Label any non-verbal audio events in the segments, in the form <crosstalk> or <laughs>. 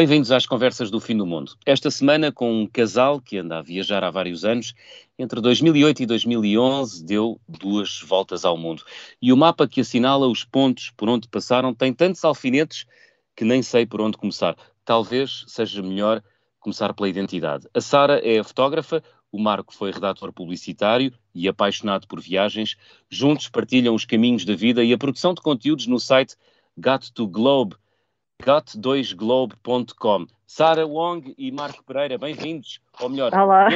Bem-vindos às Conversas do Fim do Mundo. Esta semana, com um casal que anda a viajar há vários anos, entre 2008 e 2011 deu duas voltas ao mundo. E o mapa que assinala os pontos por onde passaram tem tantos alfinetes que nem sei por onde começar. Talvez seja melhor começar pela identidade. A Sara é a fotógrafa, o Marco foi redator publicitário e apaixonado por viagens. Juntos partilham os caminhos da vida e a produção de conteúdos no site Got to Globe, got2globe.com. Sara Wong e Marco Pereira, bem-vindos, ou melhor, Olá.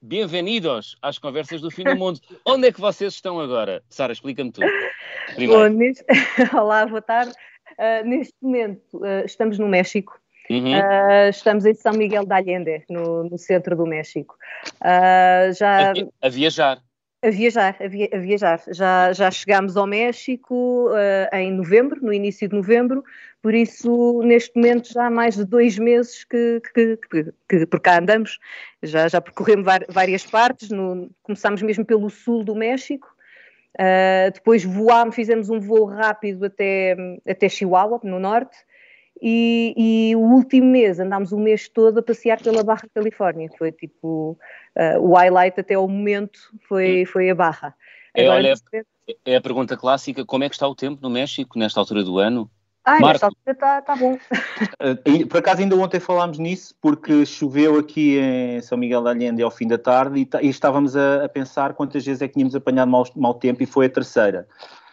bem-vindos às conversas do fim do mundo. <laughs> Onde é que vocês estão agora? Sara, explica-me tudo. Bom, Primeiro. neste... <laughs> Olá, boa tarde. Uh, neste momento uh, estamos no México. Uhum. Uh, estamos em São Miguel de Allende, no, no centro do México. Já a, a viajar. A viajar, a, via- a viajar. Já, já chegámos ao México uh, em novembro, no início de novembro, por isso, neste momento, já há mais de dois meses que, que, que- que por cá andamos. Já, já percorremos várias partes, no- começámos mesmo pelo sul do México, uh, depois voámos, fizemos um voo rápido até, até Chihuahua, no norte, e, e o último mês andámos o mês todo a passear pela Barra Califórnia. Foi tipo uh, o highlight até ao momento foi, foi a Barra. É, olha, É a pergunta clássica: como é que está o tempo no México nesta altura do ano? Ai, Marco. nesta altura está tá bom. Uh, Por acaso ainda ontem falámos nisso, porque choveu aqui em São Miguel de Allende ao fim da tarde e, ta- e estávamos a, a pensar quantas vezes é que tínhamos apanhado mau, mau tempo e foi a terceira.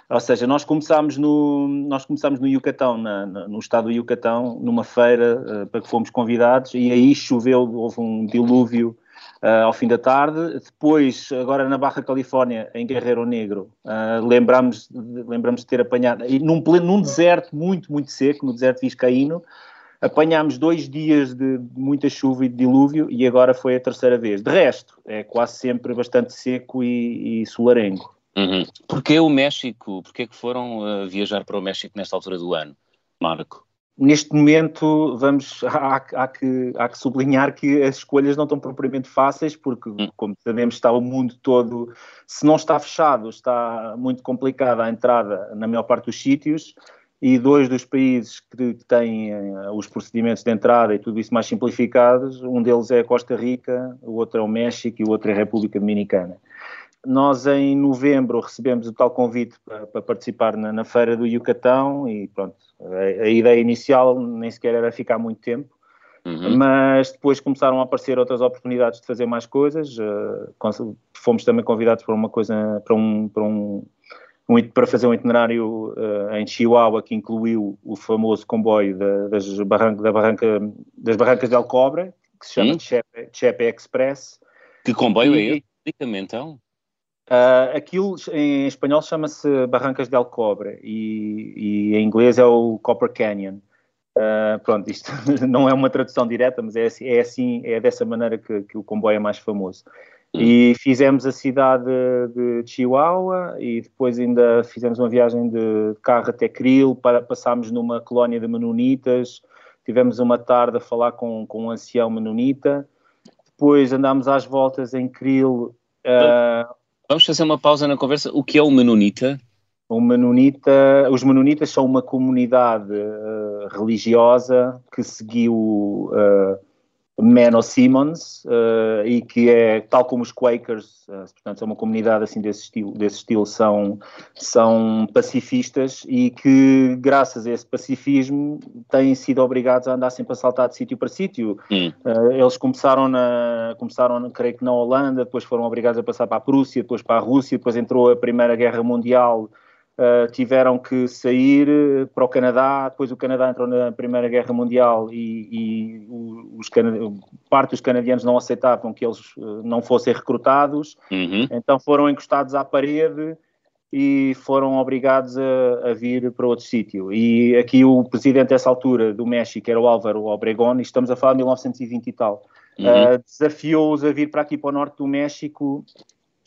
Ou seja, nós começámos no, nós começámos no Yucatão, na- no estado do Yucatão, numa feira uh, para que fomos convidados e aí choveu, houve um dilúvio uh, ao fim da tarde. Depois, agora na Barra Califórnia, em Guerreiro Negro, uh, lembramos, lembramos de ter apanhado, e num, pleno, num deserto muito, muito seco, no deserto viscaíno, apanhámos dois dias de muita chuva e de dilúvio e agora foi a terceira vez. De resto, é quase sempre bastante seco e, e solarengo. Uhum. Porquê o México? Porquê que foram uh, viajar para o México nesta altura do ano, Marco? Neste momento, vamos, há, há que, há que sublinhar que as escolhas não estão propriamente fáceis, porque, como sabemos, está o mundo todo, se não está fechado, está muito complicada a entrada na maior parte dos sítios, e dois dos países que têm eh, os procedimentos de entrada e tudo isso mais simplificados, um deles é a Costa Rica, o outro é o México e o outro é a República Dominicana. Nós, em novembro, recebemos o tal convite para, para participar na, na Feira do Yucatão e pronto, a, a ideia inicial nem sequer era ficar muito tempo, Uhum. mas depois começaram a aparecer outras oportunidades de fazer mais coisas. cons- fomos também convidados para uma coisa, para um, para um, um para fazer um itinerário eh, em Chihuahua que incluiu o famoso comboio da, das, barranca, da barranca, das barrancas del Cobre, que se chama. Chepe, Chepe Express. Que comboio é E- esse? Explica-me então. Ah, aquilo em espanhol chama-se Barrancas del Cobre e, e em inglês é o Copper Canyon. Ah, pronto, isto <laughs> não é uma tradução direta, mas é assim, é, assim, é dessa maneira que, que o comboio é mais famoso. E fizemos a cidade de Chihuahua e depois ainda fizemos uma viagem de carro até Krill, para, passámos numa colónia de menonitas, tivemos uma tarde a falar com, com um ancião menonita, depois andámos às voltas em Krill, ah, Vamos fazer uma pausa na conversa. O que é o Menonita? o menonita, os menonitas são uma comunidade eh, religiosa que seguiu uh, Menno Simmons eh, e que é tal como os Quakers, eh, portanto é uma comunidade assim desse estilo, desse estilo são, são pacifistas e que graças a esse pacifismo têm sido obrigados a andar sempre a saltar de sítio para sítio. Hum. Uh, eles começaram, na, começaram, creio que na Holanda, depois foram obrigados a passar para a Prússia, depois para a Rússia, depois entrou a Primeira Guerra Mundial, uh, tiveram que sair uh, para o Canadá, depois o Canadá entrou na Primeira Guerra Mundial e, e os parte dos canadianos não aceitavam que eles uh, não fossem recrutados, Uhum. então foram encostados à parede e foram obrigados a, a vir para outro sítio. E aqui o presidente dessa altura do México era o Álvaro Obregón, e estamos a falar de 1920 e tal. Uhum. Uh, desafiou-os a vir para aqui para o norte do México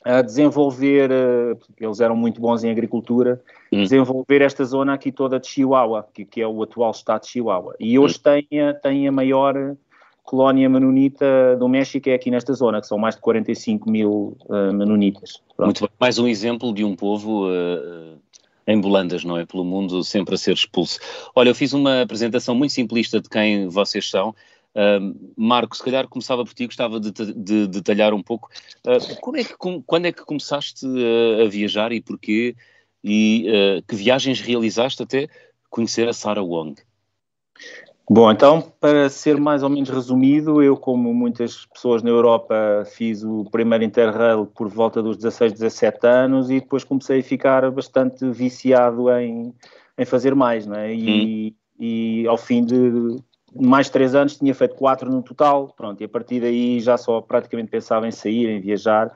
a desenvolver, porque eles eram muito bons em agricultura, Hum. desenvolver esta zona aqui toda de Chihuahua, que, que é o atual estado de Chihuahua. E hoje tem, a, tem a maior colónia menonita do México, é aqui nesta zona, que são mais de 45 mil uh, menonitas. Pronto. Muito bem. Mais um exemplo de um povo uh, em Bolandas, não é? Pelo mundo sempre a ser expulso. Olha, eu fiz uma apresentação muito simplista de quem vocês são. Uh, Marco, se calhar começava por ti, gostava de, de, detalhar um pouco. Uh, como é que, com, quando é que começaste a, a viajar e porquê? E uh, que viagens realizaste até conhecer a Sarah Wong? Bom, então, para ser mais ou menos resumido, eu, como muitas pessoas na Europa, fiz o primeiro Interrail por volta dos 16, 17 anos e depois comecei a ficar bastante viciado em, em fazer mais, não é? E, hum. e ao fim de mais três anos tinha feito quatro no total, pronto, e a partir daí já só praticamente pensava em sair, em viajar,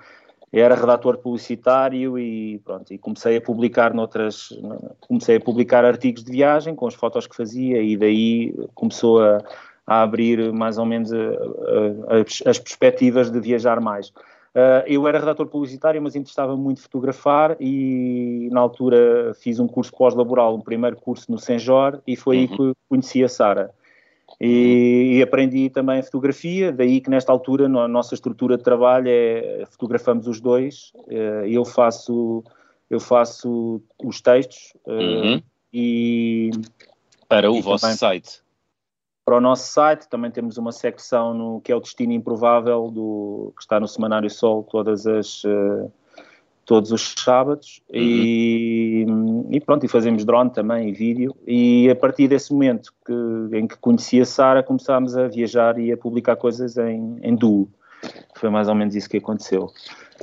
era redator publicitário e pronto, e comecei a publicar noutras, comecei a publicar artigos de viagem com as fotos que fazia e daí começou a, a abrir mais ou menos a, a, as perspectivas de viajar mais. Uh, eu era redator publicitário, mas interessava muito fotografar e na altura fiz um curso pós-laboral, um primeiro curso no Senjor e foi uhum. aí que conheci a Sara. E, e, aprendi também fotografia, daí que nesta altura a nossa estrutura de trabalho é fotografamos os dois, eh, eu faço eu faço os textos eh, uhum. e para o e vosso site. Para o nosso site também temos uma secção no que é o Destino Improvável do que está no Semanário Sol todas as uh, todos os sábados uhum. e, e, pronto, e fazemos drone também e vídeo e a partir desse momento que, em que conheci a Sara começámos a viajar e a publicar coisas em, em duo. Foi mais ou menos isso que aconteceu.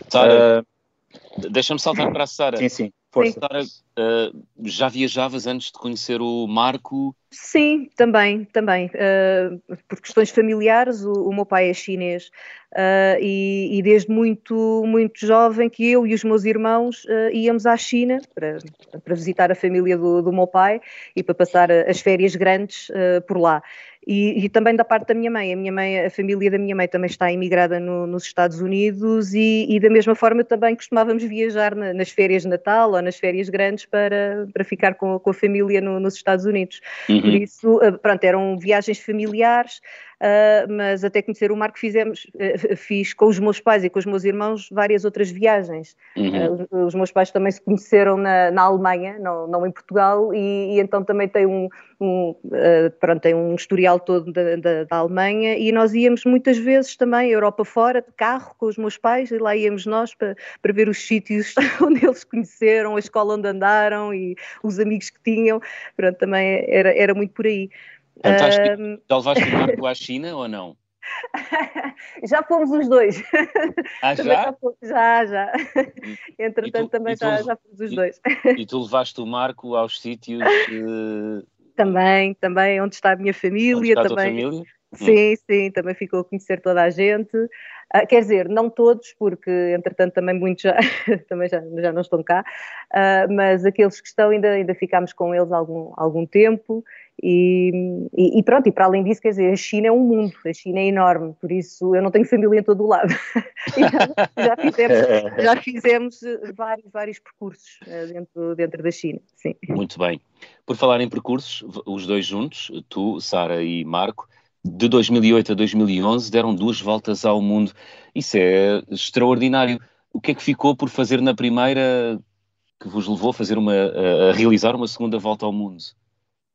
Sara, uh, deixa-me saltar para a Sara. Sim, sim. Força. Sara, uh, já viajavas antes de conhecer o Marco? Sim, também, também. Uh, por questões familiares, o, o meu pai é chinês uh, e, e, desde muito, muito jovem que eu e os meus irmãos íamos à China para, para visitar a família do, do meu pai e para passar as férias grandes por lá. E, e, também da parte da minha mãe. A minha mãe, a família da minha mãe também está imigrada no, nos Estados Unidos e, e, da mesma forma também costumávamos viajar na, nas férias de Natal ou nas férias grandes para, para ficar com, com a família no, nos Estados Unidos. Uhum. Por isso, pronto, eram viagens familiares, Uh, mas até conhecer o Marco fizemos, uh, fiz com os meus pais e com os meus irmãos várias outras viagens. Uhum. Uh, os meus pais também se conheceram na, na Alemanha, não, não em Portugal, e, e então também tem um, um pronto, tem um historial todo da, da, da, Alemanha e nós íamos muitas vezes também Europa fora, de carro, com os meus pais, e lá íamos nós para, para ver os sítios <laughs> onde eles conheceram, a escola onde andaram e os amigos que tinham, pronto, também era, era muito por aí. Fantástico. Um... Já levaste o Marco à China ou não? <laughs> já fomos os dois. Ah, já? Já, já. Entretanto, tu, também tu, já, já fomos os e, dois. E tu levaste o Marco aos sítios. Uh... <laughs> Também, também, onde está a minha família. Onde está também. a tua família? Sim, hum. sim, também ficou a conhecer toda a gente. Uh, quer dizer, não todos, porque entretanto também muitos já, <laughs> também já, já não estão cá, uh, mas aqueles que estão ainda, ainda ficámos com eles algum, algum tempo e, e, pronto, e para além disso, quer dizer, a China é um mundo, a China é enorme, por isso eu não tenho família em todo o lado. <laughs> já, fizemos, <laughs> já fizemos vários, vários percursos uh, dentro, dentro da China, sim. Muito bem. Por falar em percursos, os dois juntos, tu, Sara e Marco, de 2008 a 2011 deram duas voltas ao mundo. Isso é extraordinário. O que é que ficou por fazer na primeira que vos levou a fazer uma a realizar uma segunda volta ao mundo?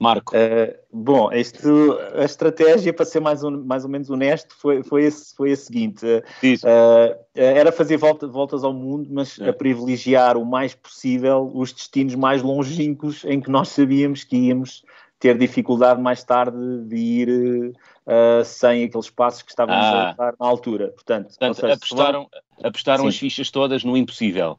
Marco. Uh, bom, isto, a estratégia, para ser mais, um, mais ou menos honesto, foi, foi, esse, foi a seguinte: uh, era fazer volta, voltas ao mundo, mas é. a privilegiar o mais possível os destinos mais longínquos em que nós sabíamos que íamos ter dificuldade mais tarde de ir uh, sem aqueles passos que estávamos ah. a dar na altura. Portanto, Portanto seja, apostaram, apostaram as fichas todas no impossível.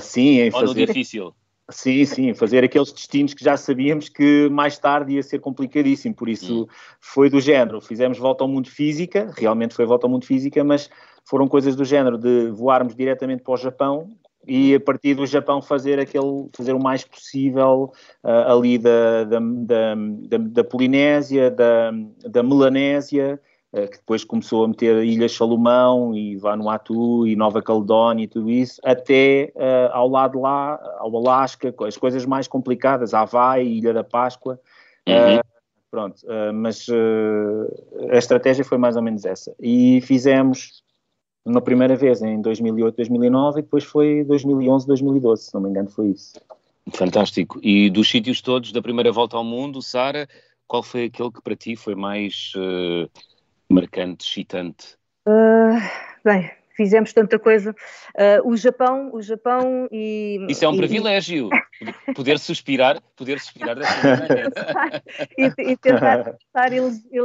Sim, em Ou fazer... no difícil. Sim, sim, fazer aqueles destinos que já sabíamos que mais tarde ia ser complicadíssimo, por isso hum. foi do género. Fizemos volta ao mundo física, realmente foi volta ao mundo física, mas foram coisas do género de voarmos diretamente para o Japão e a partir do Japão fazer aquele fazer o mais possível uh, ali da, da, da, da, Polinésia, da, da Melanésia, que depois começou a meter Ilhas Salomão e Vanuatu e Nova Caledónia e tudo isso, até uh, ao lado lá, ao Alasca, as coisas mais complicadas, Havaí, Ilha da Páscoa. Uhum. Pronto, mas a estratégia foi mais ou menos essa. E fizemos uma primeira vez em 2008, 2009 e depois foi 2011, 2012, se não me engano, foi isso. Fantástico. E dos sítios todos da primeira volta ao mundo, Sara, qual foi aquele que para ti foi mais uh, marcante, excitante? Uh, bem, fizemos tanta coisa. Uh, o Japão, o Japão e... Isso é um e, privilégio, <laughs> poder suspirar, poder suspirar dessa maneira. e, e, tentar,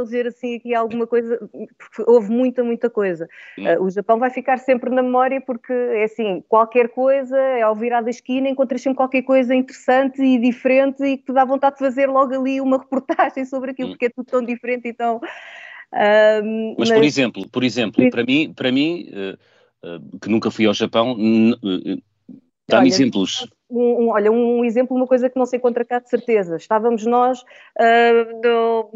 ver assim aqui alguma coisa, porque houve muita, muita coisa. Uh, o Japão vai ficar sempre na memória porque é assim, qualquer coisa, é ao virar da esquina, encontras sempre qualquer coisa interessante e diferente e que te dá vontade de fazer logo ali uma reportagem sobre aquilo, hum. porque é tudo tão diferente e tão... Um, mas, mas, por exemplo, por exemplo, para mim, para mim uh, uh, que nunca fui ao Japão, uh, dá-me exemplos. Um, um, olha, um exemplo, uma coisa que não se encontra cá de certeza. Estávamos nós do,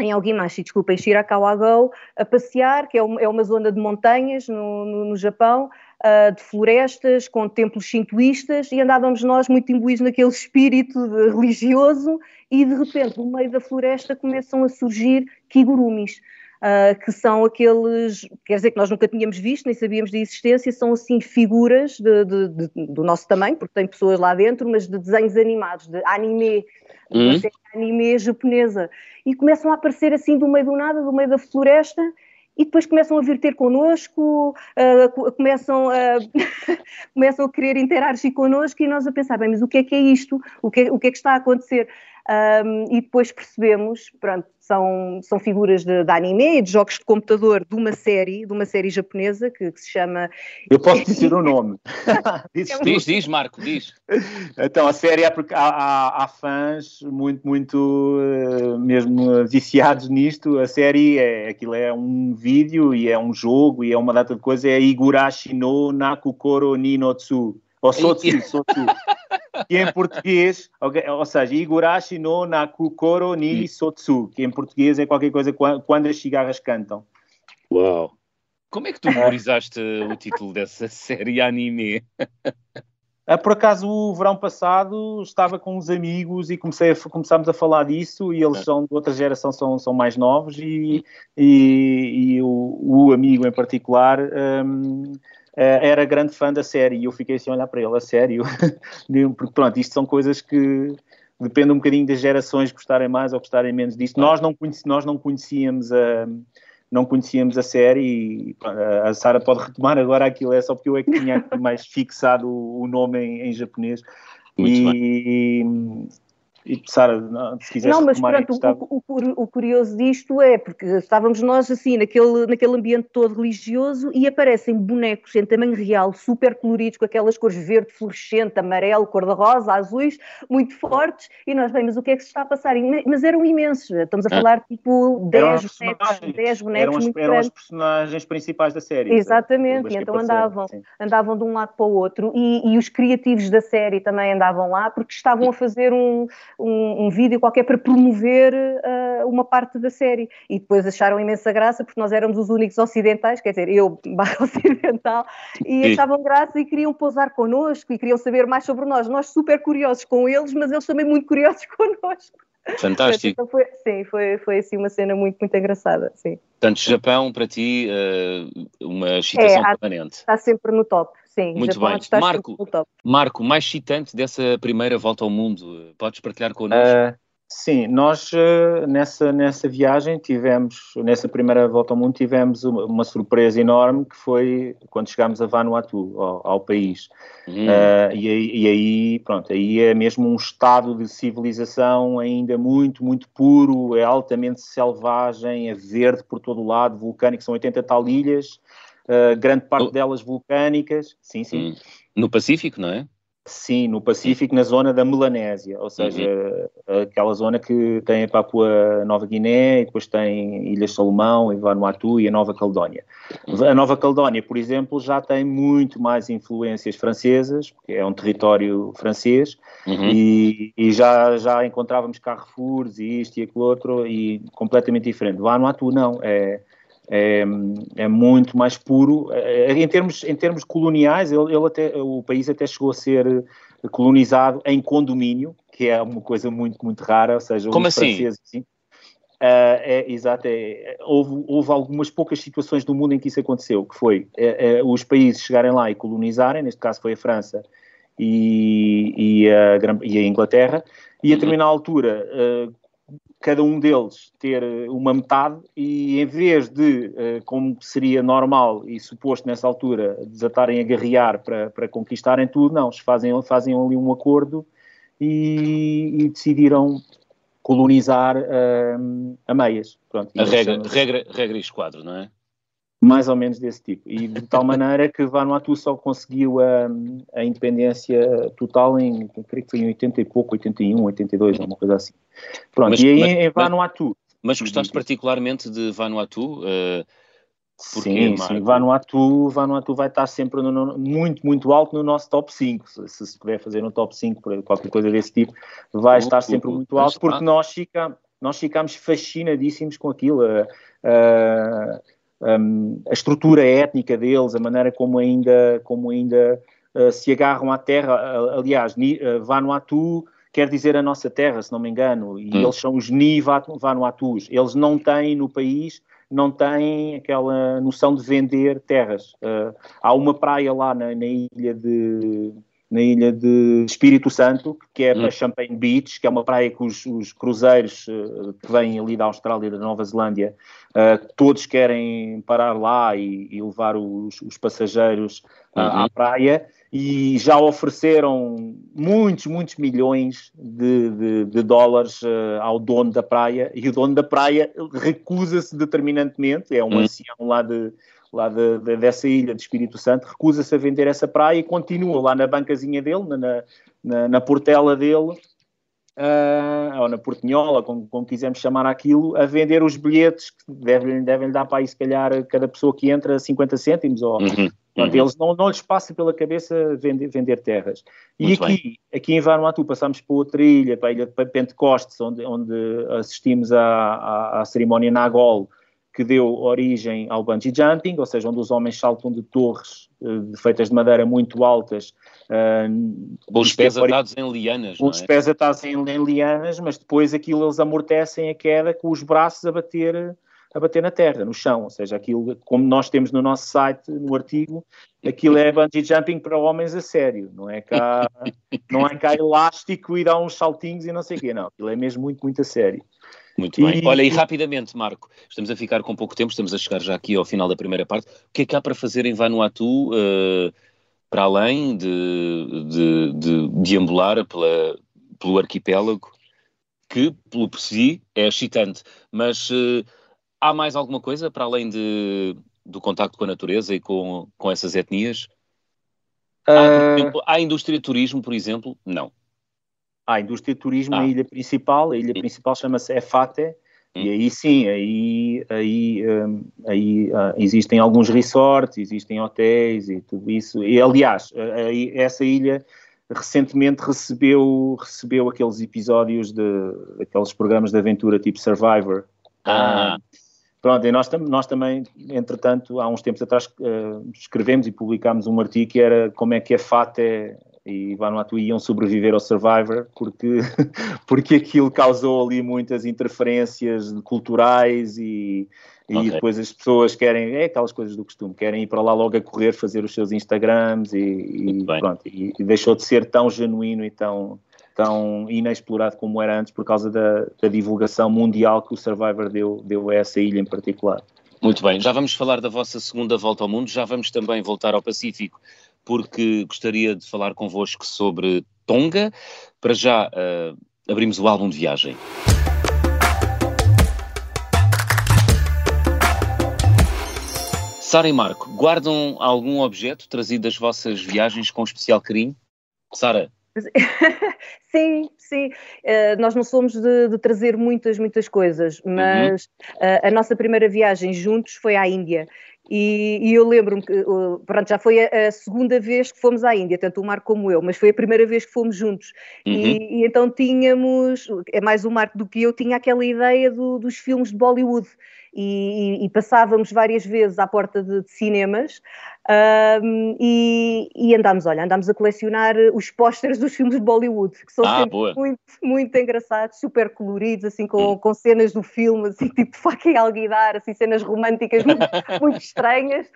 em Algimashi, desculpa, em Shirakawa-go, a passear, que é uma, é uma zona de montanhas no, no, no Japão, uh, de florestas, com templos shintoístas, e andávamos nós muito imbuídos naquele espírito religioso, e de repente, no meio da floresta, começam a surgir kigurumis. Uh, que são aqueles, quer dizer, que nós nunca tínhamos visto, nem sabíamos da existência, são assim figuras de, de, de, do nosso tamanho, porque tem pessoas lá dentro, mas de desenhos animados, de anime, uhum. de anime japonesa, e começam a aparecer assim do meio do nada, do meio da floresta, e depois começam a vir ter connosco, uh, começam, a, <laughs> começam a querer interagir connosco e nós a pensar, bem, mas o que é que é isto? O que é, o que, é que está a acontecer? Um, e depois percebemos, pronto, são, são figuras de, de anime e de jogos de computador de uma série, de uma série japonesa que, que se chama... Eu posso dizer o nome. <laughs> diz, diz, diz, Marco, diz. Então, a série é porque há, há, há fãs muito, muito uh, mesmo viciados nisto. A série, é, aquilo é um vídeo e é um jogo e é uma data de coisas, é Igurashi no Nakukoro ni no Tsu. Ou Sotsu, Sotsu que em português, ou seja, Igurashi no Nakukoro ni Sotsu, que em português é qualquer coisa quando as cigarras cantam. Uau! Como é que tu memorizaste o título dessa <laughs> série anime? Ah, por acaso, o verão passado estava com uns amigos e comecei a, começámos a falar disso e eles são de outra geração, são, são mais novos e, e, e o, o, amigo em particular um, era grande fã da série e eu fiquei assim a olhar para ele, a sério, <laughs> porque pronto, isto são coisas que depende um bocadinho das gerações gostarem mais ou gostarem menos disto. Nós não, conheci, nós não conhecíamos a não conhecíamos a série e a Sara pode retomar agora aquilo, é só porque eu é que tinha mais <laughs> fixado o nome em, em japonês. Muito e, bem. E, Sara, se quiseres Não, mas pronto, o, o, o, curioso disto é porque estávamos nós assim naquele, naquele ambiente todo religioso e aparecem bonecos em tamanho real, super coloridos, com aquelas cores verde, fluorescente, amarelo, cor-de-rosa, azuis, muito fortes, e nós vemos o que é que se está a passar. Mas eram imensos, estamos a ah. falar tipo 10 bonecos, 10 bonecos eram, muito eram os personagens principais da série. Exatamente, e então andavam, andavam de um lado para o outro, e, e os criativos da série também andavam lá, porque estavam a fazer um um, um vídeo qualquer para promover uh, uma parte da série. E depois acharam imensa graça, porque nós éramos os únicos ocidentais, quer dizer, eu <laughs> barra ocidental, e Sim. achavam graça e queriam pousar connosco e queriam saber mais sobre nós. Nós super curiosos com eles, mas eles também muito curiosos <laughs> connosco. Fantástico. Então foi, sim, foi, foi assim uma cena muito, muito engraçada, sim. Portanto, Japão, para ti, uh, uma excitação é, permanente. Está sempre no top, Sim, muito bem. Marco, Marco, mais excitante dessa primeira volta ao mundo, podes partilhar connosco? Uh, sim, nós uh, nessa, nessa viagem tivemos, nessa primeira volta ao mundo, tivemos uma, uma surpresa enorme que foi quando chegámos a Vanuatu, ao, ao país. Uhum. Uh, e, aí, e, aí, pronto, aí é mesmo um estado de civilização ainda muito, muito puro, é altamente selvagem, é verde por todo o lado, vulcânico, são 80 tal ilhas uh, grande parte delas vulcânicas. Sim, sim. Hum. No Pacífico, não é? Sim, no Pacífico, na zona da Melanésia, ou seja, uhum. aquela zona que tem a Papua Nova Guiné e depois tem Ilhas Salomão e Vanuatu e a Nova Caledónia. Uhum. A Nova Caledónia, por exemplo, já tem muito mais influências francesas, porque é um território francês, uhum. e, e, já, já encontrávamos Carrefours e isto e aquilo outro, e completamente diferente. Vanuatu não, é é, é, muito mais puro. É, em, termos, em termos coloniais, ele, ele, até, o país até chegou a ser colonizado em condomínio, que é uma coisa muito, muito rara, ou seja, Como assim? franceses... Assim, Uh, é, exato, é, houve, houve, algumas poucas situações no mundo em que isso aconteceu, que foi é, é, os países chegarem lá e colonizarem, neste caso foi a França, e, e, a, e a Inglaterra, e a determinada altura uh, cada um deles ter uma metade e em vez de, uh, como seria normal e suposto nessa altura, desatarem a guerrear para, para conquistarem tudo, não, fazem, fazem ali um acordo e, e decidiram colonizar uh, a meias. Pronto, a regra, regra, regra e esquadro, não é? Mais ou menos desse tipo. E de tal <laughs> maneira que Vanuatu só conseguiu a, a independência total em, creio que foi em 80 e pouco, 81, 82, alguma coisa assim. Pronto, mas, e aí mas, em Vanuatu. Mas gostaste particularmente de Vanuatu? Uh, sim, sim, Vanuatu, Vanuatu vai estar sempre no, no, muito, muito alto no nosso top 5. Se, se puder fazer um top 5, qualquer coisa desse tipo, vai uh, estar sempre uh, muito alto, porque nós, fica, nós ficamos fascinadíssimos com aquilo. Uh, um, a estrutura étnica deles, a maneira como ainda, como ainda uh, se agarram à terra. Uh, aliás, uh, Vanuatu quer dizer a nossa terra, se não me engano, e hum. eles são os Ni Vanuatus. Eles não têm no país, não têm aquela noção de vender terras. Uh, há uma praia lá na, na ilha de na ilha de Espírito Santo, que é hum. a Champagne Beach, que é uma praia que os, os cruzeiros uh, que vêm ali da Austrália e da Nova Zelândia, uh, todos querem parar lá e, e levar os, os passageiros uh, uhum. à praia, e já ofereceram muitos, muitos milhões de, de, de dólares ao dono da praia, e o dono da praia recusa-se determinantemente, é um uhum. ancião lá de lá de, de, dessa ilha de Espírito Santo, recusa-se a vender essa praia e continua lá na bancazinha dele, na, na, na portela dele, uh, ou na portinhola, como, como quisermos chamar aquilo, a vender os bilhetes que devem, devem dar para aí, se calhar, cada pessoa que entra 50 cêntimos, ou, uhum. Portanto, uhum. eles não, não lhes passa pela cabeça vender, vender terras. E aqui, aqui em Vanuatu passamos para outra ilha, para a ilha de Pentecostes, onde, onde assistimos à, à, à cerimónia Nagol, que deu origem ao bungee jumping, ou seja, onde os homens saltam de torres uh, feitas de madeira muito altas. Uh, com os pés atados em lianas, Com os é? pés atados em, em, lianas, mas depois aquilo eles amortecem a queda com os braços a bater, a bater na terra, no chão. Ou seja, aquilo, como nós temos no nosso site, no artigo, aquilo é bungee jumping para homens a sério. Não é cá, <laughs> não é cá elástico e dá uns saltinhos e não sei o quê, não. Aquilo é mesmo muito, muito a sério. Muito bem. E... Olha, e rapidamente, Marco, estamos a ficar com pouco tempo, estamos a chegar já aqui ao final da primeira parte. O que é que há para fazer em Vanuatu, uh, para além de, de, de deambular pela, pelo arquipélago, que, pelo por si, é excitante, mas uh, há mais alguma coisa para além de, do contacto com a natureza e com, com essas etnias? Uh... Há, exemplo, há indústria de turismo, por exemplo? Não a indústria de turismo ah. na ilha principal, a ilha principal chama-se Efate, hum. e aí sim, aí, aí, um, aí uh, existem alguns resorts, existem hotéis e tudo isso. E aliás, essa ilha recentemente recebeu, recebeu aqueles episódios de aqueles programas de aventura tipo Survivor. Ah. Uh, pronto, e nós, nós também, entretanto, há uns tempos atrás uh, escrevemos e publicámos um artigo que era como é que a FATE e Vanuatu iam sobreviver ao Survivor porque, <laughs> porque aquilo causou ali muitas interferências culturais e, e okay. depois as pessoas querem, é aquelas coisas do costume, querem ir para lá logo a correr, fazer os seus Instagrams e, e pronto, e, e, deixou de ser tão genuíno e tão, tão inexplorado como era antes por causa da, da divulgação mundial que o Survivor deu, deu a essa ilha em particular. Muito bem, já vamos falar da vossa segunda volta ao mundo, já vamos também voltar ao Pacífico porque gostaria de falar convosco sobre Tonga. Para já, uh, abrimos o álbum de viagem. Sara e Marco, guardam algum objeto trazido das vossas viagens com especial carinho? Sara? <laughs> sim, sim. Uh, nós não somos de, de, trazer muitas, muitas coisas, uhum. mas uhum. uh, a nossa primeira viagem juntos foi à Índia e, e, eu lembro-me que, pronto, já foi a, a, segunda vez que fomos à Índia, tanto o Marco como eu, mas foi a primeira vez que fomos juntos. Uhum. E, e, então tínhamos, é mais o Marco do que eu, tinha aquela ideia do, dos filmes de Bollywood. E, e, passávamos várias vezes à porta de, de cinemas um, e, e, andámos, olha, andámos a colecionar os pósteres dos filmes de Bollywood, que são ah, sempre muito, muito engraçados, super coloridos, assim, com, hum. com cenas do filme, assim, <laughs> tipo faca e alguidar, assim, cenas românticas muito, <laughs> muito estranhas.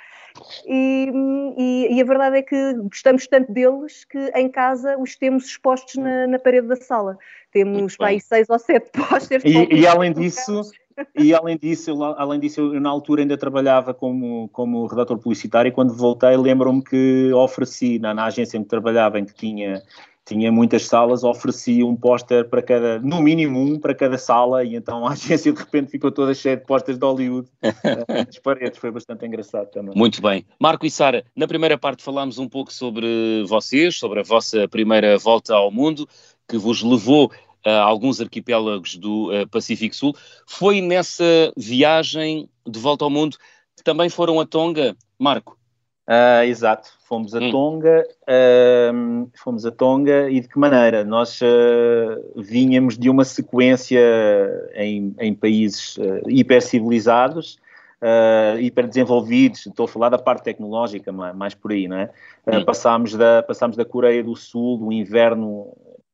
E, e, e, a verdade é que gostamos tanto deles que em casa os temos expostos na, na parede da sala. Temos para aí seis ou sete <laughs> pósteres. E, e além disso, e além disso, eu, além disso, eu na altura ainda trabalhava como, como redator publicitário e quando voltei lembro-me que ofereci na, na agência em que trabalhava, em que tinha tinha muitas salas, oferecia um póster para cada, no mínimo um para cada sala, e então a agência de repente ficou toda cheia de pósteres de Hollywood nas paredes, foi bastante engraçado também. Muito bem. Marco e Sara, na primeira parte falámos um pouco sobre vocês, sobre a vossa primeira volta ao mundo, que vos levou alguns arquipélagos do uh, Pacífico Sul. Foi nessa viagem de volta ao mundo que também foram a Tonga, Marco? Uh, exato, fomos a hum. Tonga, uh, fomos a Tonga e de que maneira? Nós uh, vinhamos de uma sequência em, em países uh, hipercivilizados, uh, hiperdesenvolvidos, estou a falar da parte tecnológica, mais, mais por aí, não é? Hum. passámos, da, passámos da Coreia do Sul, do inverno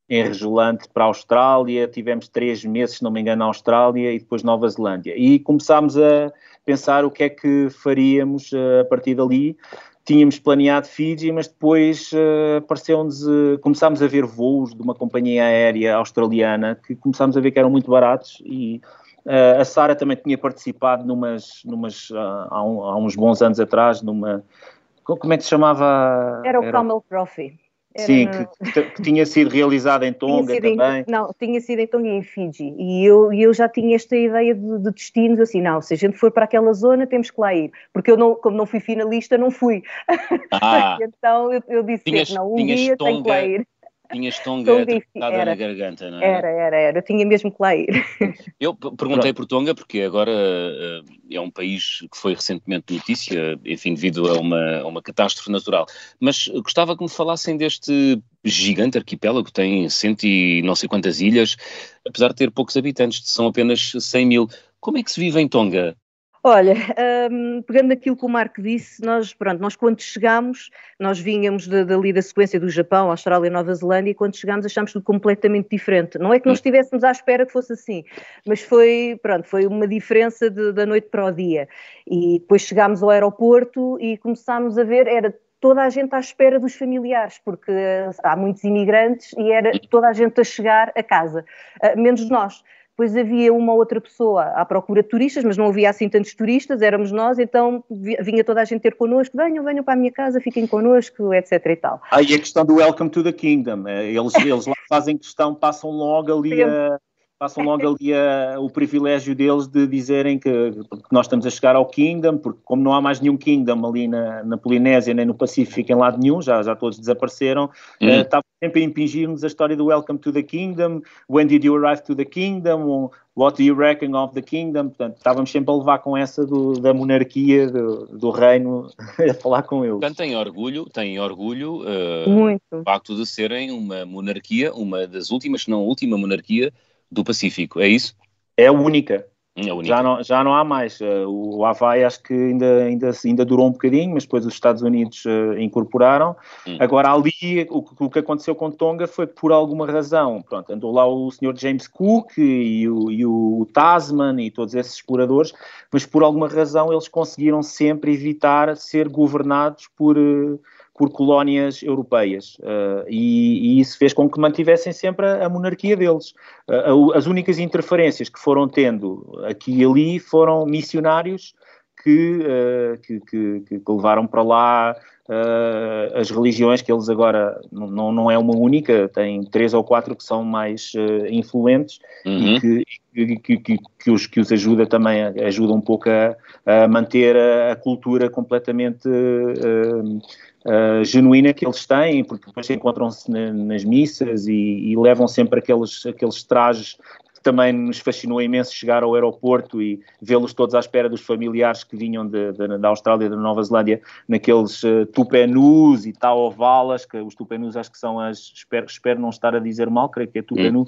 enregulante para a Austrália, tivemos três meses, se não me engano, na Austrália e depois Nova Zelândia. E começámos a pensar o que é que faríamos uh, a partir dali. Tínhamos planeado Fiji, mas depois uh, apareceu-nos, uh, começámos a ver voos de uma companhia aérea australiana que começámos a ver que eram muito baratos e uh, a Sara também tinha participado numas, numas há, um, há, uns bons anos atrás, numa, como é que se chamava? Era o Era... Camel Trophy. Sim, que, que, tinha sido realizada em <laughs> Tonga também. Em, não, tinha sido em Tonga e em Fiji. E eu, eu já tinha esta ideia de, de, destinos assim, não, se a gente for para aquela zona temos que lá ir. Porque eu, não, como não fui finalista, não fui. <laughs> Ah, então eu, eu disse, tinhas, não, um dia Tonga, tenho que lá ir. Tinhas Tonga atrapalhada na garganta, não é? Era, era, era. Eu tinha mesmo que lá ir. <laughs> Eu perguntei por Tonga porque agora uh, é um país que foi recentemente notícia, enfim, devido a uma, a uma catástrofe natural. Mas gostava que me falassem deste gigante arquipélago, que tem cento e não sei quantas ilhas, apesar de ter poucos habitantes, são apenas 100 mil. Como é que se vive em Tonga? Olha, um, pegando aquilo que o Marco disse, nós, pronto, nós quando chegámos, nós vínhamos dali da sequência do Japão, Austrália e Nova Zelândia, e quando chegámos achámos tudo completamente diferente. Não é que não estivéssemos à espera que fosse assim, mas foi, pronto, foi uma diferença de, da noite para o dia. E depois chegámos ao aeroporto e começámos a ver, era toda a gente à espera dos familiares, porque há muitos imigrantes e era toda a gente a chegar a casa, uh, menos nós depois havia uma outra pessoa à procura de turistas, mas não havia assim tantos turistas, éramos nós, então vinha toda a gente ter connosco, venham, venham para a minha casa, fiquem connosco, etc e tal. Ah, e a questão do Welcome to the Kingdom, é, eles, eles lá fazem questão, passam logo ali a, passam logo ali a, o privilégio deles de dizerem que, que, nós estamos a chegar ao Kingdom, porque como não há mais nenhum Kingdom ali na, na Polinésia nem no Pacífico em lado nenhum, já, já todos desapareceram, uhum. uh, estavam sempre a impingir-nos a história do Welcome to the Kingdom, When did you arrive to the Kingdom, What do you reckon of the Kingdom, portanto estávamos sempre a levar com essa do, da monarquia, do, do, reino, <laughs> a falar com eles. Portanto têm orgulho, têm orgulho uh, Muito. o facto de serem uma monarquia, uma das últimas, se não a última monarquia do Pacífico, é isso? É a única. É a única. Já, não, já não há mais. Eh, o Havaí acho que ainda, ainda, ainda durou um bocadinho, mas depois os Estados Unidos uh, incorporaram. Hum. Agora, ali, o, o, que aconteceu com Tonga foi por alguma razão. Pronto, andou lá o Sr. James Cook e o, e o Tasman e todos esses exploradores, mas por alguma razão eles conseguiram sempre evitar ser governados por. Por colónias europeias uh, e, e, isso fez com que mantivessem sempre a, a monarquia deles. Uh, as únicas interferências que foram tendo aqui e ali foram missionários que, uh, que, que, que, levaram para lá as religiões que eles agora não, não é uma única, tem três ou quatro que são mais influentes uhum. e que, que, que, que, os, que os ajuda também, ajuda um pouco a, a manter a, a, cultura completamente uh, genuína que eles têm, porque depois encontram-se na, nas missas e, e, levam sempre aqueles, aqueles trajes que também nos fascinou imenso chegar ao aeroporto e vê-los todos à espera dos familiares que vinham de, de, da Austrália e da Nova Zelândia naqueles uh, tupenus e tal ovalas, que os tupenus acho que são as, espero, espero não estar a dizer mal, creio que é tupenu,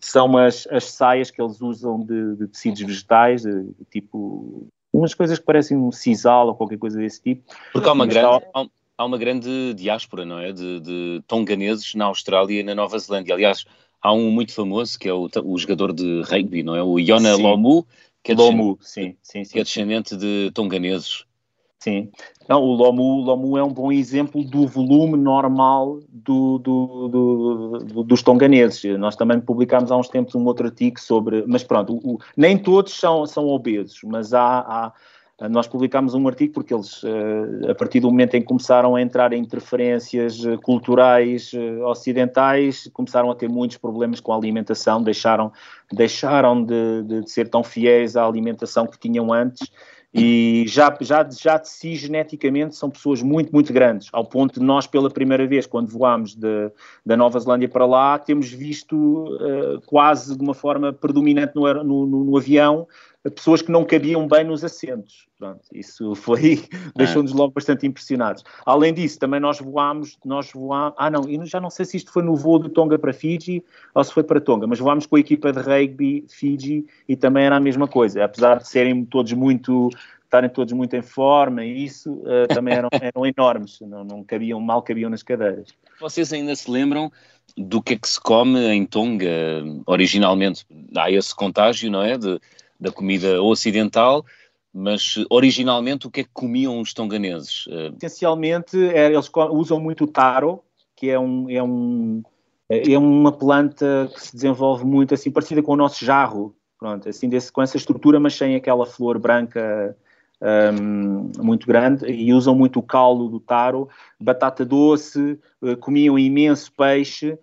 são as, as saias que eles usam de, de tecidos vegetais, de, tipo umas coisas que parecem um sisal ou qualquer coisa desse tipo. Porque há uma grande, há uma grande diáspora, não é? De, de tonganeses na Austrália e na Nova Zelândia. Aliás, há um muito famoso que é o, o jogador de rugby, não é? O Iona Lomu, que é, Lomu, sim, sim, que é descendente de tonganeses. Sim. Não, o Lomu, o Lomu é um bom exemplo do volume normal do, do, do, dos tonganeses. Nós também publicámos há uns tempos um outro artigo sobre. Mas pronto, o, nem todos são, são obesos, mas há, há nós publicámos um artigo porque eles, eh, a partir do momento em que começaram a entrar em interferências eh, culturais ocidentais, começaram a ter muitos problemas com a alimentação, deixaram, deixaram de, de, de ser tão fiéis à alimentação que tinham antes e já, já, já de si geneticamente são pessoas muito, muito grandes, ao ponto de nós, pela primeira vez, quando voámos de, da Nova Zelândia para lá, temos visto uh, quase de uma forma predominante no, no, no, no avião pessoas que não cabiam bem nos assentos. Pronto, isso foi, <laughs> deixou-nos logo bastante impressionados. Além disso, também nós voámos, nós voámos, ah não, eu já não sei se isto foi no voo de Tonga para Fiji ou se foi para Tonga, mas voámos com a equipa de rugby Fiji e também era a mesma coisa, apesar de serem todos muito, estarem todos muito em forma e isso, uh, também eram, <laughs> eram enormes, não, não cabiam, mal cabiam nas cadeiras. Vocês ainda se lembram do que é que se come em Tonga originalmente? Há esse contágio, não é? De, da comida ocidental, mas originalmente o que é que comiam os tonganeses? Eh, Essencialmente, é, eles usam muito o taro, que é, um, é, um, é uma planta que se desenvolve muito assim, parecida com o nosso jarro, pronto, assim, desse, com essa estrutura, mas sem aquela flor branca um, muito grande, e usam muito o caldo do taro, batata doce, uh, comiam imenso peixe, eh,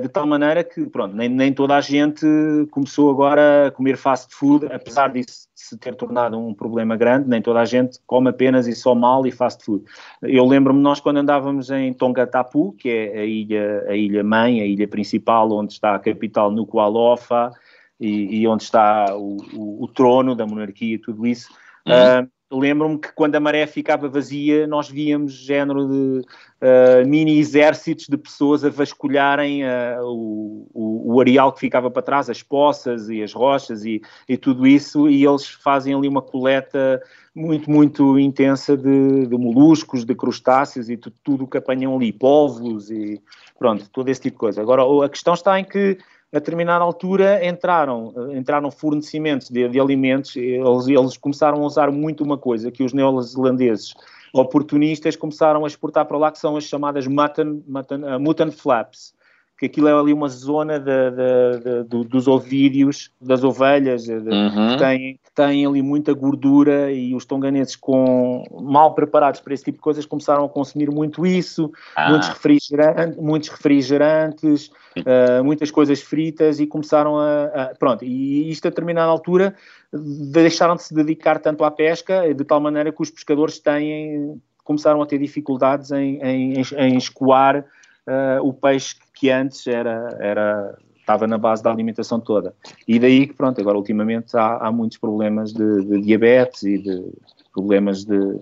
de tal maneira que, pronto, nem, nem toda a gente começou agora a comer fast food, apesar disso se ter tornado um problema grande, nem toda a gente come apenas e só mal e fast food. Eu lembro-me nós quando andávamos em Tongatapu, que é a ilha, a ilha mãe, a ilha principal, onde está a capital Nuku'alofa e, e onde está o, o, o, trono da monarquia e tudo isso, uhum. uh, lembro-me que quando a maré ficava vazia, nós víamos género de uh, mini exércitos de pessoas a vasculharem uh, o, o, areal que ficava para trás, as poças e as rochas e, e tudo isso, e eles fazem ali uma coleta muito, muito intensa de, de moluscos, de crustáceos e tudo o que apanham ali, povos e pronto, todo esse tipo de coisa. Agora, a questão está em que a determinada altura entraram, entraram fornecimentos de, de alimentos, eles, eles, começaram a usar muito uma coisa que os neozelandeses oportunistas começaram a exportar para lá, que são as chamadas mutton, mutton, uh, mutton flaps, que aquilo é ali uma zona de, de, de, dos ovídeos, das ovelhas, uhum. que, têm, que têm ali muita gordura e os tonganeses com, mal preparados para esse tipo de coisas começaram a consumir muito isso, ah. muitos, refrigerantes, muitos refrigerantes, uh, muitas coisas fritas e começaram a, a, Pronto, e isto a determinada altura deixaram de se dedicar tanto à pesca, de tal maneira que os pescadores têm, começaram a ter dificuldades em, em, em escoar uh, o peixe que antes era, era, estava na base da alimentação toda. E daí que, pronto, agora ultimamente há, há muitos problemas de, de, diabetes e de problemas de,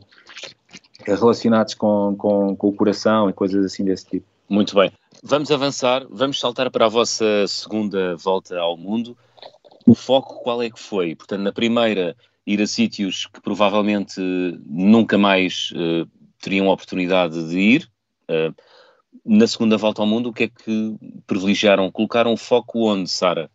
relacionados com, com, com o coração e coisas assim desse tipo. Muito bem. Vamos avançar, vamos saltar para a vossa segunda volta ao mundo. O foco qual é que foi? Portanto, na primeira, ir a sítios que provavelmente nunca mais uh, teriam a oportunidade de ir. Uh, na segunda volta ao mundo, o que é que privilegiaram? Colocaram o foco onde, Sara?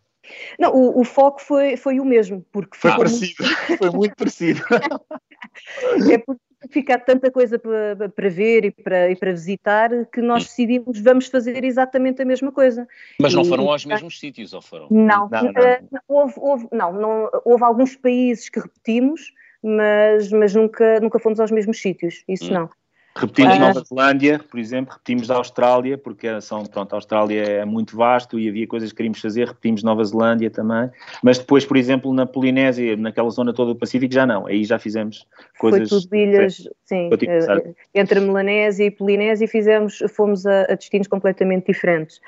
Não, o, o, foco foi, foi o mesmo, porque foi parecido, muito... foi muito parecido. <laughs> é porque fica tanta coisa para, para ver e para, e para visitar que nós decidimos vamos fazer exatamente a mesma coisa. Mas não e, foram aos mesmos sítios, ou foram? Não, não, não. Uh, houve, houve, não, não, houve alguns países que repetimos, mas, mas nunca, nunca fomos aos mesmos sítios, isso hum. não. Repetimos ah. Nova Zelândia, por exemplo, repetimos da Austrália, porque são, pronto, a Austrália é muito vasto e havia coisas que queríamos fazer, repetimos Nova Zelândia também, mas depois, por exemplo, na Polinésia, naquela zona toda do Pacífico, já não, aí já fizemos coisas... Foi tudo ilhas, sim, eh, entre Melanésia e Polinésia fizemos, fomos a, a destinos completamente diferentes.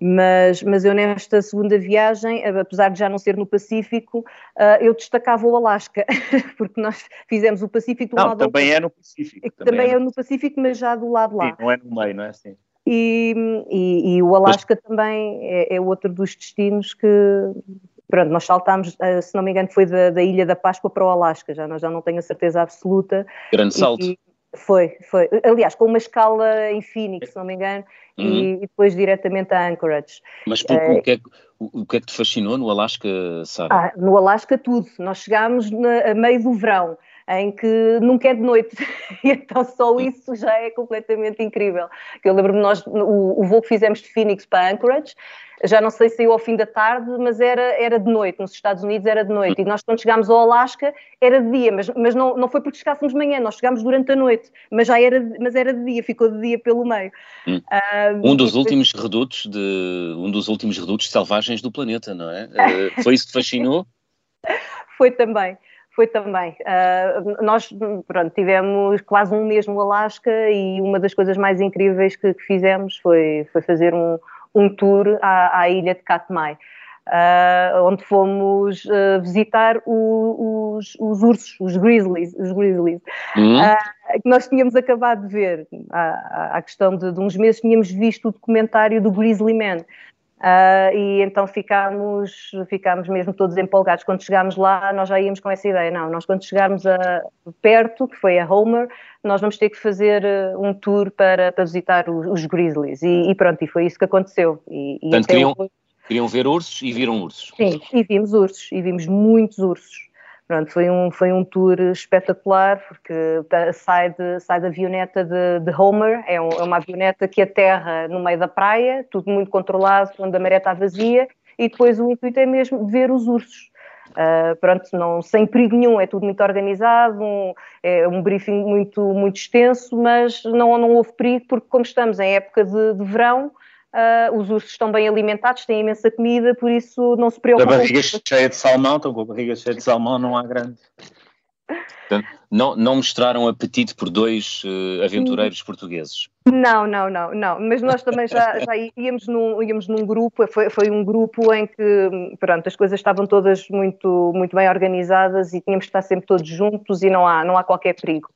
Mas, mas eu nesta segunda viagem, apesar de já não ser no Pacífico, uh, eu destacava o Alasca, <laughs> porque nós fizemos o Pacífico do não, lado também é no Pacífico. Também, também é, é no Pacífico, mas já do lado lá. Sim, não é no meio, não é assim? E, e, e o Alasca mas... também é, é, outro dos destinos que, pronto, nós saltámos, ah, se não me engano, foi da, da Ilha da Páscoa para o Alasca, já, já não tenho a certeza absoluta. Grande salto. E, foi, foi. Aliás, com uma escala em Phoenix, se não me engano, uhum. e, depois diretamente a Anchorage. Mas por, uh, o, que é, o, o, que é que te fascinou no Alasca, Sara? Ah, no Alasca tudo. Nós chegámos na, a meio do verão. Em que nunca é de noite. <laughs> E então só isso já é completamente incrível. Eu lembro-me nós, o, o voo que fizemos de Phoenix para Anchorage, já não sei se saiu ao fim da tarde, mas era, era de noite, nos Estados Unidos era de noite. E nós, quando chegámos ao Alasca, era de dia, mas, mas não, não foi porque chegássemos de manhã, nós chegámos durante a noite, mas já era, mas era de dia, ficou de dia pelo meio. Hum. Um, um dos últimos redutos de um dos últimos redutos selvagens do planeta, não é? Uh, <laughs> foi isso que fascinou? foi também foi também. Uh, nós pronto, tivemos quase um mês no Alasca e uma das coisas mais incríveis que, que fizemos foi, foi fazer um, um tour à, à ilha de Katmai, uh, onde fomos uh, visitar o, os, os, ursos, os grizzlies, os grizzlies. Uhum. que nós tínhamos acabado de ver, há, há questão de, de, uns meses, tínhamos visto o documentário do Grizzly Man, Uh, e então ficámos, ficámos mesmo todos empolgados. Quando chegámos lá, nós já íamos com essa ideia. Não, nós quando chegarmos a, perto, que foi a Homer, nós vamos ter que fazer uh, um tour para, para visitar os, os Grizzlies. E, e, pronto, e foi isso que aconteceu. E, e Portanto, queriam, queriam ver ursos e viram ursos. Sim, e vimos ursos, e vimos muitos ursos. Pronto, foi um, foi um tour espetacular, porque sai, de, sai da avioneta de, de Homer, é, um, é, uma avioneta que aterra no meio da praia, tudo muito controlado, quando a maré está vazia, e depois o intuito é mesmo ver os ursos. Uh, pronto, não, sem perigo nenhum, é tudo muito organizado, um, é um briefing muito, muito extenso, mas não, não houve perigo, porque como estamos em época de, de verão, Uh, os ursos estão bem alimentados, têm imensa comida, por isso não se preocupem. A barriga cheia de salmão, estão com a barriga cheia de salmão, não há grande. Portanto, não, não mostraram apetite por dois uh, aventureiros portugueses? Não, não, não, não. Mas nós também já, já íamos, num, íamos num grupo, foi, foi um grupo em que pronto, as coisas estavam todas muito, muito bem organizadas e tínhamos que estar sempre todos juntos e não há, não há qualquer perigo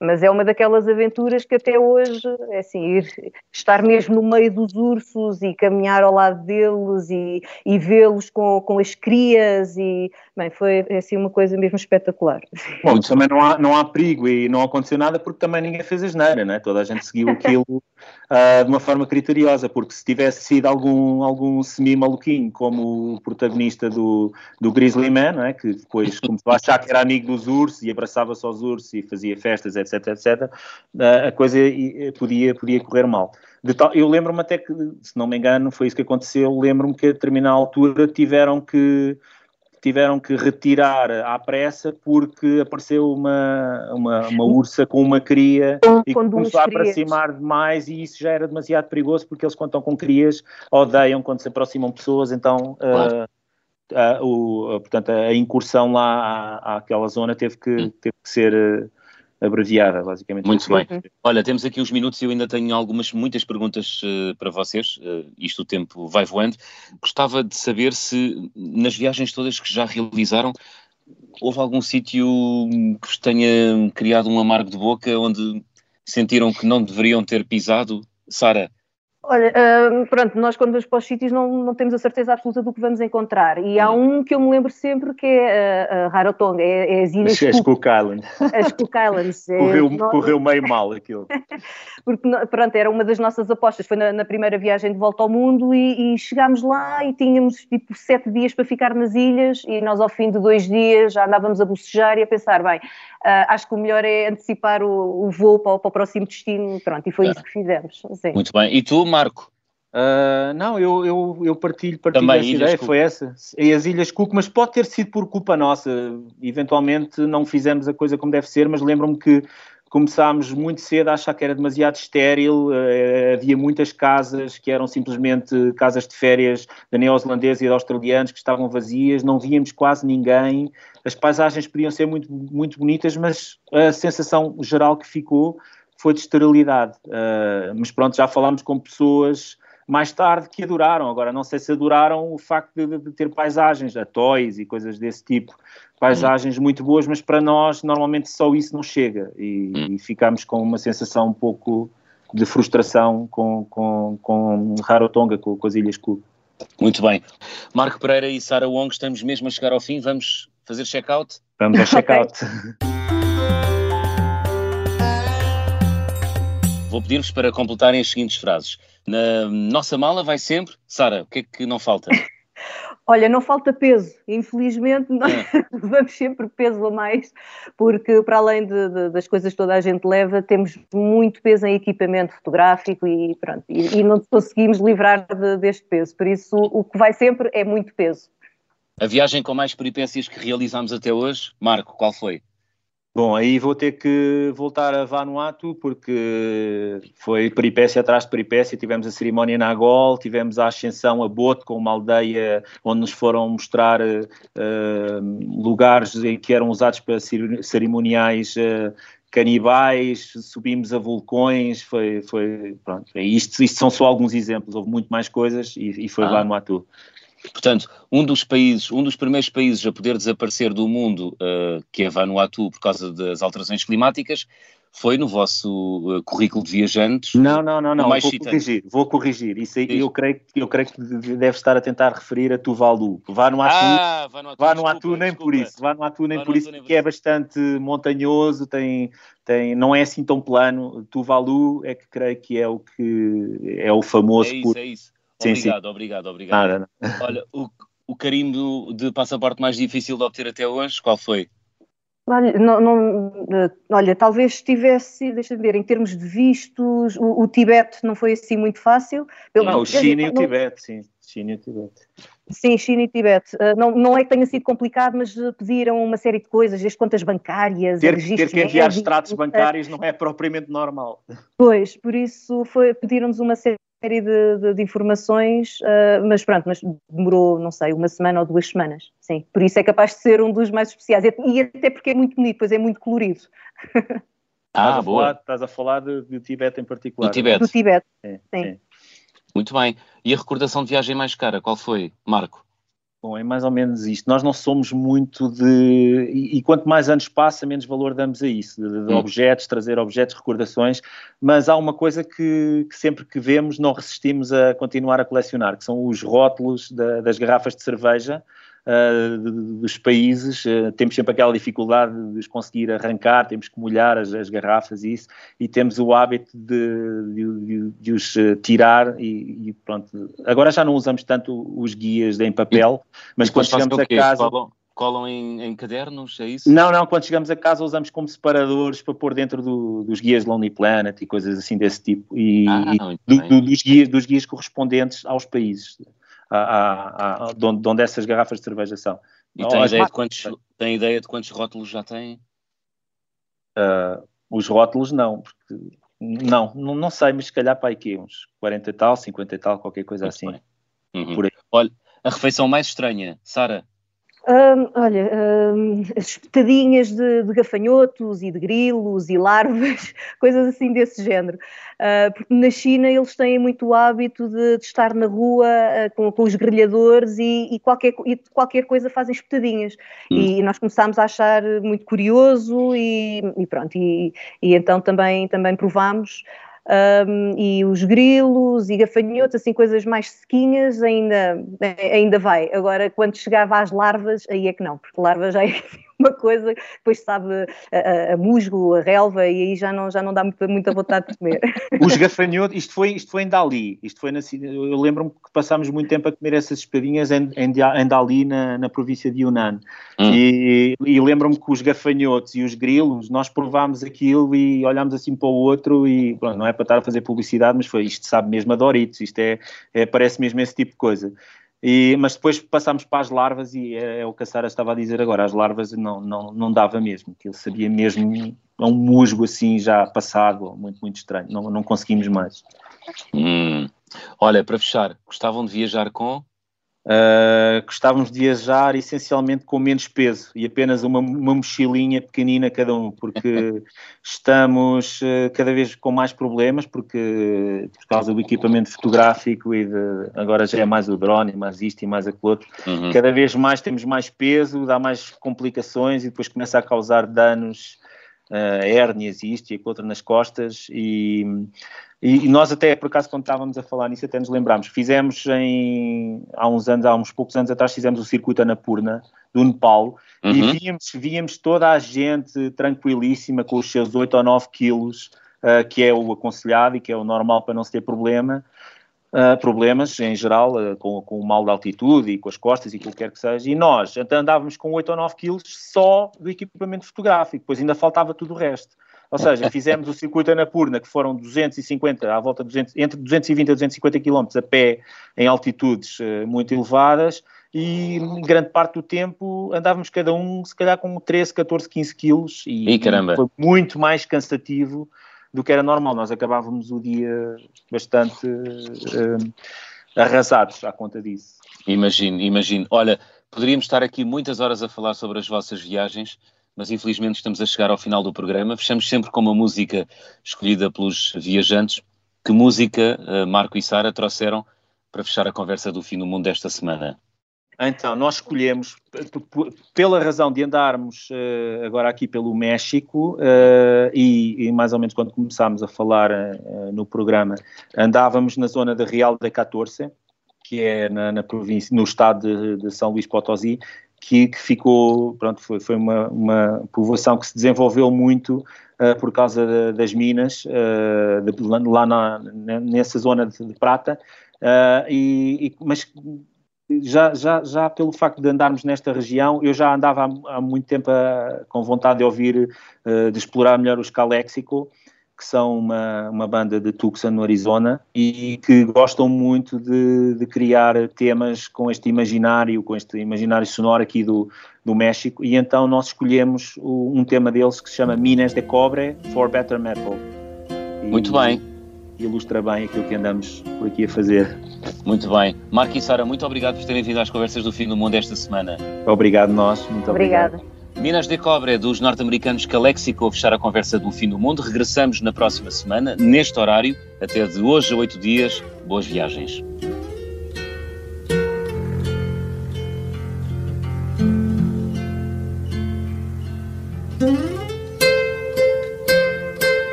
mas é uma daquelas aventuras que até hoje, é assim, ir, estar mesmo no meio dos ursos e caminhar ao lado deles e, e vê-los com, com as crias e, bem, foi é assim uma coisa mesmo espetacular. <laughs> Bom, também não há, não há perigo e não aconteceu nada porque também ninguém fez a geneira, né? toda a gente seguiu aquilo uh, <laughs> de uma forma criteriosa, porque se tivesse sido algum, algum semi-maluquinho como o protagonista do, do Grizzly Man, né? que depois começou a achar que era amigo dos ursos e abraçava-se aos ursos e fazia festas, etc etc, etc, a coisa podia, podia correr mal. Tal, eu lembro-me até que, se não me engano, foi isso que aconteceu, lembro-me que a determinada altura tiveram que tiveram que retirar à pressa porque apareceu uma, uma, uma ursa com uma cria e começou a aproximar demais e isso já era demasiado perigoso porque eles quando estão com crias odeiam quando se aproximam pessoas, então claro. uh, uh, o, portanto, a incursão lá à, àquela zona teve que, teve que ser uh, abreviada, basicamente. Muito bem. Uhum. Olha, temos aqui uns minutos e eu ainda tenho algumas, muitas perguntas uh, para vocês. Uh, isto o tempo vai voando. Gostava de saber se nas viagens todas que já realizaram houve algum sítio que vos tenha criado um amargo de boca onde sentiram que não deveriam ter pisado? Sara, Olha, uh, pronto, nós quando vamos para os sítios não, não temos a certeza absoluta do que vamos encontrar. E há um que eu me lembro sempre que é a, a Rarotonga, é, é as Ilhas As Cook Islands. As Cook Islands. É, correu, nós... correu meio mal aquilo. <laughs> Porque, pronto, era uma das nossas apostas, foi na, na primeira viagem de volta ao mundo e, e, chegámos lá e tínhamos tipo sete dias para ficar nas ilhas e nós ao fim de dois dias já andávamos a bocejar e a pensar, bem, Uh, acho que o melhor é antecipar o, o voo para, para, o próximo destino, pronto, e foi isso que fizemos. Sim. Muito bem. E tu, Marco? Uh, não, eu, eu, eu partilho, partilho Também essa ideia, Cook. foi essa. E as Ilhas Cook, mas pode ter sido por culpa nossa. Eventualmente não fizemos a coisa como deve ser, mas lembro-me que começámos muito cedo a achar que era demasiado estéril, uh, havia muitas casas que eram simplesmente casas de férias de neozelandeses e de australianos que estavam vazias, não víamos quase ninguém, as paisagens podiam ser muito, muito bonitas, mas a sensação geral que ficou foi de esterilidade. Uh, mas pronto, já falámos com pessoas mais tarde que adoraram. Agora, não sei se adoraram o facto de, de ter paisagens, atóis e coisas desse tipo, paisagens muito boas, mas para nós, normalmente, só isso não chega e, hum. e ficamos com uma sensação um pouco de frustração com, com, com Rarotonga, com, com as Ilhas Cook. Muito bem. Marco Pereira e Sara Wong, estamos mesmo a chegar ao fim. Vamos fazer check-out? Vamos ao <laughs> check-out. Vou pedir-vos para completarem as seguintes frases. Na nossa mala vai sempre. Sara, o que é que não falta? <laughs> Olha, não falta peso, infelizmente nós é. <laughs> levamos sempre peso a mais, porque para além de, de, das coisas que toda a gente leva, temos muito peso em equipamento fotográfico e pronto, e, e não conseguimos livrar de, deste peso, por isso o que vai sempre é muito peso. A viagem com mais peripécias que realizámos até hoje, Marco, qual foi? Bom, aí vou ter que voltar a Vanuatu porque foi peripécia atrás de peripécia. Tivemos a cerimónia na Agol, tivemos a ascensão a Bote, com uma aldeia onde nos foram mostrar uh, lugares em que eram usados para cerimoniais uh, canibais, subimos a vulcões, foi, foi pronto. Isto, isto são só alguns exemplos, houve muito mais coisas e, e foi ah. Vanuatu. Portanto, um dos países, um dos primeiros países a poder desaparecer do mundo, uh, que é Vanuatu, por causa das alterações climáticas, foi no vosso uh, currículo de viajantes. Não, não, não, não. vou corrigir, vou corrigir. Isso aí eu creio, eu creio que deve estar a tentar referir a Tuvalu. Vanuatu, ah, Vanuatu, Vanuatu nem desculpa. por isso. Vanuatu nem Vanuatu por isso, nem que é bastante montanhoso, tem, tem, não é assim tão plano. Tuvalu é que creio que é o que é o famoso é isso, por... É isso. Sim, obrigado, sim. obrigado, obrigado. Nada, Olha, o, o carimbo de passaporte mais difícil de obter até hoje, qual foi? Olha, não, não, olha, talvez estivesse, deixa-me ver, em termos de vistos, o, o Tibete não foi assim muito fácil. Pelo, não, o China e o Tibete, sim. China e o Tibete. Sim, China e Tibete. Uh, não, não é que tenha sido complicado, mas pediram uma série de coisas, as contas bancárias, ter, ter que enviar extratos bancários não é propriamente normal. Pois, por isso pediram-nos uma série série de, de, de informações, uh, mas pronto, mas demorou, não sei, uma semana ou duas semanas, sim. Por isso é capaz de ser um dos mais especiais. E até porque é muito bonito, pois é muito colorido. Ah, estás, boa. A falar, estás a falar do, do Tibete em particular. Do Tibete. Do Tibete, sim. sim. Muito bem. E a recordação de viagem mais cara, qual foi, Marco? Bom, é mais ou menos isto. Nós não somos muito de. E, e quanto mais anos passa, menos valor damos a isso, de, de hum. objetos, trazer objetos, recordações. Mas há uma coisa que, que, sempre que vemos não resistimos a continuar a colecionar, que são os rótulos da, das garrafas de cerveja dos países, uh, temos sempre aquela dificuldade de os conseguir arrancar, temos que molhar as, as garrafas e isso, e temos o hábito de, de, de, os ah, tirar e, e, pronto. Agora já não usamos tanto os guias em papel, mas quando chegamos a casa... Colam, colam em, em, cadernos, é isso? Não, não, quando chegamos a casa usamos como separadores para pôr dentro do, dos guias Lonely Planet e coisas assim desse tipo, e, ah, e do, dos, guias, dos guias correspondentes aos países a, a, a, de, onde, de onde essas garrafas de cerveja são. E tem, ideia de quantos, tem ideia de quantos rótulos já tem? Uh, os rótulos não, porque não, não, não sei, mas se calhar para aqui uns 40 e tal, 50 e tal, qualquer coisa Muito assim. Uhum. Olha, a refeição mais estranha, Sara, Hum, olha, hum, as espetadinhas de, de, gafanhotos e de grilos e larvas, <laughs> coisas assim desse género. Uh, porque na China eles têm muito o hábito de, de estar na rua uh, com, com, os grelhadores e, e, qualquer, e qualquer coisa fazem espetadinhas. Hum. E, nós começámos a achar muito curioso e, e pronto, e, então também, também provámos um, e os grilos e gafanhotos, assim, coisas mais sequinhas, ainda, ainda vai. Agora, quando chegava às larvas, aí é que não, porque larvas já é uma coisa, depois sabe a, a, musgo, a relva, e aí já não, já não dá muita, muita vontade de comer. <laughs> Os gafanhotos, isto foi, isto foi em Dali, isto foi na, eu lembro-me que passámos muito tempo a comer essas espadinhas em, em, em Dali, na, na província de Yunnan, hum. e, e lembro-me que os gafanhotos e os grilos, nós provámos aquilo e olhámos assim para o outro e, pronto, não é para estar a fazer publicidade, mas foi, isto sabe mesmo a Doritos, isto é, é parece mesmo esse tipo de coisa. E, mas depois passámos para as larvas e é, é, o que a Sara estava a dizer agora, as larvas não, não, não dava mesmo, que ele sabia mesmo, é um musgo assim já passado, muito, muito estranho, não, não conseguimos mais. Hum. Olha, para fechar, gostavam de viajar com? Uh, gostávamos de viajar essencialmente com menos peso e apenas uma, uma mochilinha pequenina cada um, porque <laughs> estamos uh, cada vez com mais problemas, porque por causa do equipamento fotográfico e de, agora já é mais o drone, mais isto e mais aquilo outro, uhum. cada vez mais temos mais peso, dá mais complicações e depois começa a causar danos, uh, hérnias e isto e aquilo outro nas costas e e, nós até, por acaso, quando estávamos a falar nisso, até nos lembramos. Fizemos em, há uns anos, há uns poucos anos atrás, fizemos o circuito Anapurna do Nepal uhum. e víamos, víamos toda a gente tranquilíssima com os seus 8 ou 9 quilos, uh, que é o aconselhado e que é o normal para não se ter problema. uh, problemas em geral uh, com, com o mal de altitude e com as costas e o que quer que seja. E nós então, andávamos com 8 ou 9 quilos só do equipamento fotográfico, pois ainda faltava tudo o resto. Ou seja, fizemos o circuito Anapurna, que foram 250, à volta de 200, entre 220 a 250 km a pé em altitudes uh, muito elevadas, e grande parte do tempo andávamos cada um, se calhar, com 13, 14, 15 quilos, e, e foi muito mais cansativo do que era normal. Nós acabávamos o dia bastante uh, arrasados à conta disso. Imagino, imagino. Olha, poderíamos estar aqui muitas horas a falar sobre as vossas viagens, mas infelizmente estamos a chegar ao final do programa. Fechamos sempre com uma música escolhida pelos viajantes. Que música uh, Marco e Sara trouxeram para fechar a conversa do fim do mundo desta semana? Então, nós escolhemos, pela razão de andarmos uh, agora aqui pelo México, uh, e, e, mais ou menos quando começámos a falar uh, no programa, andávamos na zona de Real de 14, que é na, na província, no estado de, de São Luís Potosí, que, que, ficou, pronto, foi, foi uma, uma, povoação que se desenvolveu muito por causa de, das minas, de, lá na, nessa zona de, de prata, e, e, mas já, já, já pelo facto de andarmos nesta região, eu já andava há, há muito tempo a, com vontade de ouvir, uh, de explorar melhor os Calexico, que são uma, uma banda de Tucson, no Arizona, e que gostam muito de, de, criar temas com este imaginário, com este imaginário sonoro aqui do, do México, e então nós escolhemos o, um tema deles que se chama Minas de Cobre for Better Metal. E, muito bem ilustra bem aquilo que andamos por aqui a fazer. Muito bem. Marco e Sara, muito obrigado por terem vindo às conversas do fim do mundo esta semana. Obrigado nós, muito obrigado. Obrigada. Minas de Cobre, dos norte-americanos Calexico, a fechar a conversa do fim do mundo. Regressamos na próxima semana, neste horário, até de hoje a oito dias. Boas viagens.